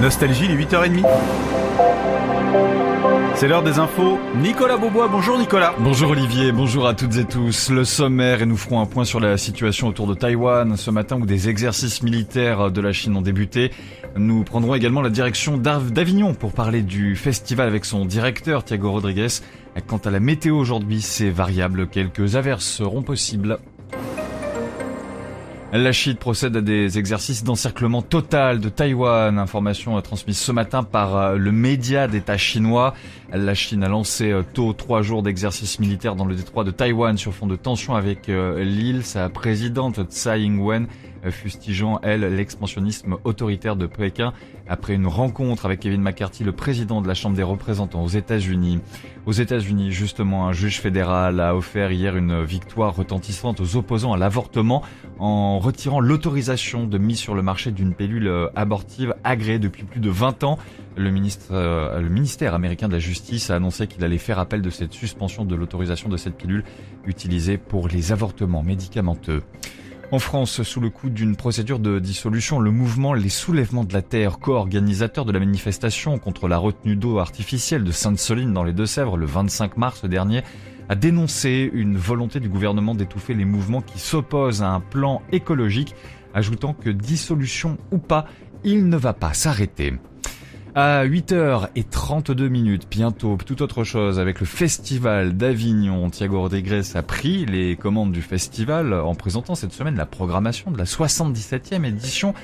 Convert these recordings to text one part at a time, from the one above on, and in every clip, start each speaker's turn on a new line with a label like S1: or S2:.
S1: Nostalgie, les 8h30. C'est l'heure des infos. Nicolas Beaubois, bonjour Nicolas.
S2: Bonjour Olivier, bonjour à toutes et tous. Le sommaire et nous ferons un point sur la situation autour de Taïwan ce matin où des exercices militaires de la Chine ont débuté. Nous prendrons également la direction d'Avignon pour parler du festival avec son directeur Thiago Rodriguez. Quant à la météo aujourd'hui, c'est variable. Quelques averses seront possibles. La Chine procède à des exercices d'encerclement total de Taïwan. Information transmise ce matin par euh, le média d'État chinois. La Chine a lancé euh, tôt trois jours d'exercices militaires dans le détroit de Taïwan sur fond de tension avec euh, l'île. Sa présidente Tsai Ing-wen fustigeant, elle, l'expansionnisme autoritaire de Pékin après une rencontre avec Kevin McCarthy, le président de la Chambre des représentants aux États-Unis. Aux États-Unis, justement, un juge fédéral a offert hier une victoire retentissante aux opposants à l'avortement en retirant l'autorisation de mise sur le marché d'une pilule abortive agréée depuis plus de 20 ans. Le, ministre, euh, le ministère américain de la Justice a annoncé qu'il allait faire appel de cette suspension de l'autorisation de cette pilule utilisée pour les avortements médicamenteux. En France, sous le coup d'une procédure de dissolution, le mouvement Les Soulèvements de la Terre, co-organisateur de la manifestation contre la retenue d'eau artificielle de Sainte-Soline dans les Deux-Sèvres le 25 mars dernier, a dénoncé une volonté du gouvernement d'étouffer les mouvements qui s'opposent à un plan écologique, ajoutant que dissolution ou pas, il ne va pas s'arrêter. À 8h32 minutes, bientôt, tout autre chose avec le festival d'Avignon. Thiago Rodriguez a pris les commandes du festival en présentant cette semaine la programmation de la 77e édition.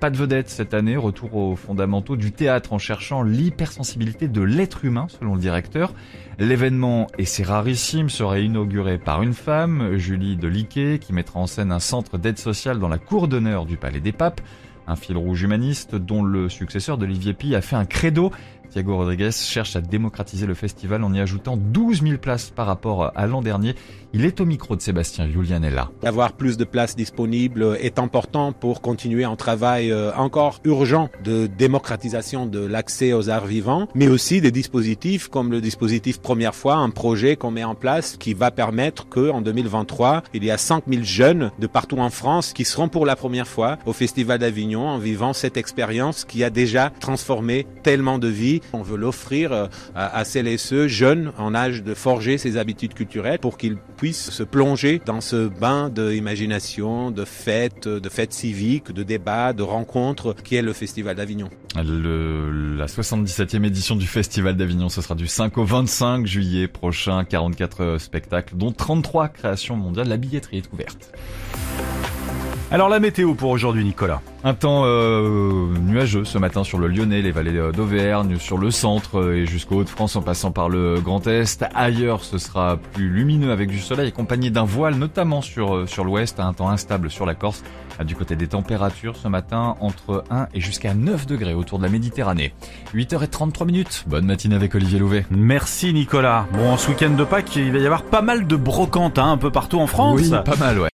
S2: Pas de vedette cette année, retour aux fondamentaux du théâtre en cherchant l'hypersensibilité de l'être humain selon le directeur. L'événement, et c'est rarissime, serait inauguré par une femme, Julie Deliquet, qui mettra en scène un centre d'aide sociale dans la cour d'honneur du Palais des Papes. Un fil rouge humaniste dont le successeur d'Olivier Pi a fait un credo Thiago Rodriguez cherche à démocratiser le festival en y ajoutant 12 000 places par rapport à l'an dernier. Il est au micro de Sébastien Julianella.
S3: Avoir plus de places disponibles est important pour continuer un travail euh, encore urgent de démocratisation de l'accès aux arts vivants, mais aussi des dispositifs comme le dispositif Première fois, un projet qu'on met en place qui va permettre qu'en 2023, il y a 5 000 jeunes de partout en France qui seront pour la première fois au Festival d'Avignon en vivant cette expérience qui a déjà transformé tellement de vies on veut l'offrir euh, à, celles et ceux jeunes en âge de forger ses habitudes culturelles pour qu'ils puissent se plonger dans ce bain d'imagination, de fêtes, de fêtes civiques, de débats, de rencontres qui est le Festival d'Avignon.
S2: la 77e édition du Festival d'Avignon, ce sera du 5 au 25 juillet prochain, 44 spectacles, dont 33 créations mondiales. La billetterie est ouverte.
S1: Alors la météo pour aujourd'hui Nicolas
S2: un temps euh, nuageux ce matin sur le Lyonnais, les vallées euh, d'Auvergne, sur le centre euh, et jusqu'au Haut-de-France en passant par le Grand Est. Ailleurs, ce sera plus lumineux avec du soleil accompagné d'un voile, notamment sur, sur l'Ouest, un temps instable sur la Corse. Du côté des températures ce matin, entre 1 et jusqu'à 9 degrés autour de la Méditerranée. 8h33 minutes. Bonne matinée avec Olivier Louvet.
S1: Merci Nicolas. Bon, ce week-end de Pâques, il va y avoir pas mal de brocantes hein, un peu partout en France.
S2: Oui, pas mal, ouais.